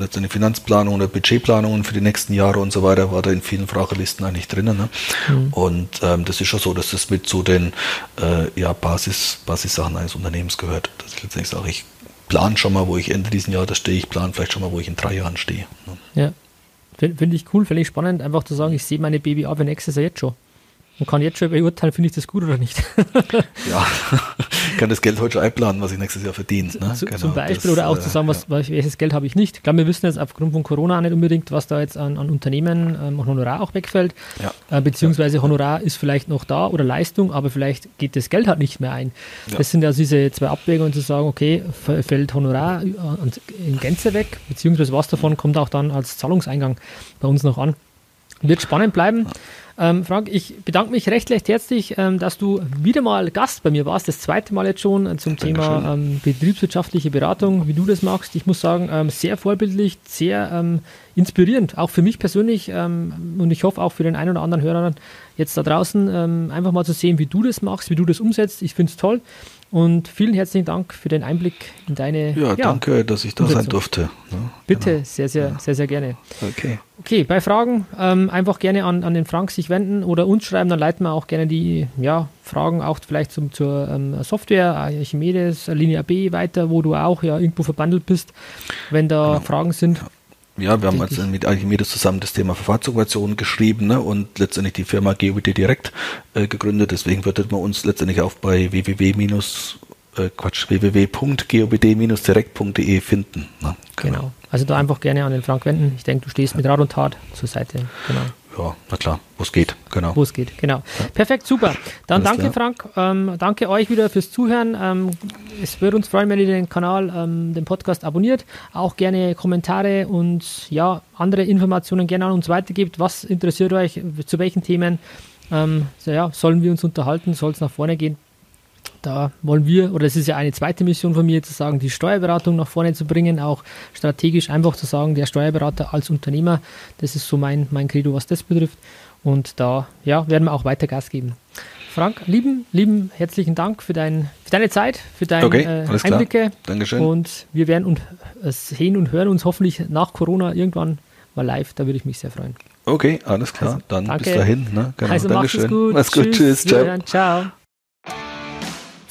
Letztendlich Finanzplanung oder Budgetplanungen für die nächsten Jahre und so weiter, war da in vielen Fragelisten eigentlich drinnen. Ne? Mhm. Und ähm, das ist schon so, dass das mit zu den äh, ja, Basis, Basissachen eines Unternehmens gehört. Dass ich letztendlich sage, ich plan schon mal, wo ich Ende diesen Jahres stehe, ich plan vielleicht schon mal, wo ich in drei Jahren stehe. Ne? Ja. Finde ich cool, finde ich spannend, einfach zu sagen, ich sehe meine BBA für nächstes Jahr jetzt schon. Man kann jetzt schon beurteilen, finde ich das gut oder nicht. ja, ich kann das Geld heute schon einplanen, was ich nächstes Jahr verdiene. Ne? Zu, genau, zum Beispiel das, oder auch zu sagen, was, ja. welches Geld habe ich nicht. Ich glaube, wir wissen jetzt aufgrund von Corona auch nicht unbedingt, was da jetzt an, an Unternehmen ähm, Honorar auch wegfällt. Ja. Äh, beziehungsweise ja. Honorar ist vielleicht noch da oder Leistung, aber vielleicht geht das Geld halt nicht mehr ein. Das sind ja diese zwei Abwägungen zu sagen, okay, fällt Honorar in Gänze weg, beziehungsweise was davon kommt auch dann als Zahlungseingang bei uns noch an. Wird spannend bleiben. Ähm, Frank, ich bedanke mich recht, recht herzlich, ähm, dass du wieder mal Gast bei mir warst, das zweite Mal jetzt schon äh, zum Thema ähm, betriebswirtschaftliche Beratung, wie du das machst. Ich muss sagen, ähm, sehr vorbildlich, sehr ähm, inspirierend, auch für mich persönlich ähm, und ich hoffe auch für den einen oder anderen Hörer jetzt da draußen, einfach mal zu sehen, wie du das machst, wie du das umsetzt. Ich finde es toll. Und vielen herzlichen Dank für den Einblick in deine. Ja, ja danke, dass ich da Umsetzung. sein durfte. Ja, Bitte, genau. sehr, sehr, ja. sehr, sehr gerne. Okay. Okay, bei Fragen ähm, einfach gerne an, an den Frank sich wenden oder uns schreiben, dann leiten wir auch gerne die ja, Fragen auch vielleicht zum, zur ähm, Software, Archimedes, Linie B weiter, wo du auch ja irgendwo verbandelt bist, wenn da genau. Fragen sind. Ja, wir haben jetzt mit Archimedes zusammen das Thema Verfahrensoperationen geschrieben ne, und letztendlich die Firma GeoBD direkt äh, gegründet. Deswegen würdet man uns letztendlich auch bei www- äh, Quatsch, www.gobd-direkt.de finden. Ne? Genau. genau. Also da einfach gerne an den Frank wenden. Ich denke, du stehst mit Rat und Tat zur Seite. Genau. Ja, na klar, wo es geht, genau. Wo es geht, genau. Ja. Perfekt, super. Dann Alles danke, klar. Frank. Ähm, danke euch wieder fürs Zuhören. Ähm, es würde uns freuen, wenn ihr den Kanal, ähm, den Podcast abonniert. Auch gerne Kommentare und ja, andere Informationen gerne an uns weitergibt. Was interessiert euch? Zu welchen Themen ähm, so, ja, sollen wir uns unterhalten? Soll es nach vorne gehen? Da wollen wir, oder es ist ja eine zweite Mission von mir, zu sagen, die Steuerberatung nach vorne zu bringen, auch strategisch einfach zu sagen, der Steuerberater als Unternehmer, das ist so mein, mein Credo, was das betrifft. Und da ja, werden wir auch weiter Gas geben. Frank, lieben, lieben herzlichen Dank für, dein, für deine Zeit, für deine okay, äh, Einblicke. Dankeschön. Und wir werden uns äh, sehen und hören uns hoffentlich nach Corona irgendwann mal live. Da würde ich mich sehr freuen. Okay, alles klar. Also, Dann danke. bis dahin. Ne? Genau, also Dankeschön. Mach's gut. Mach's gut. Tschüss. Tschüss. Ciao. Ciao.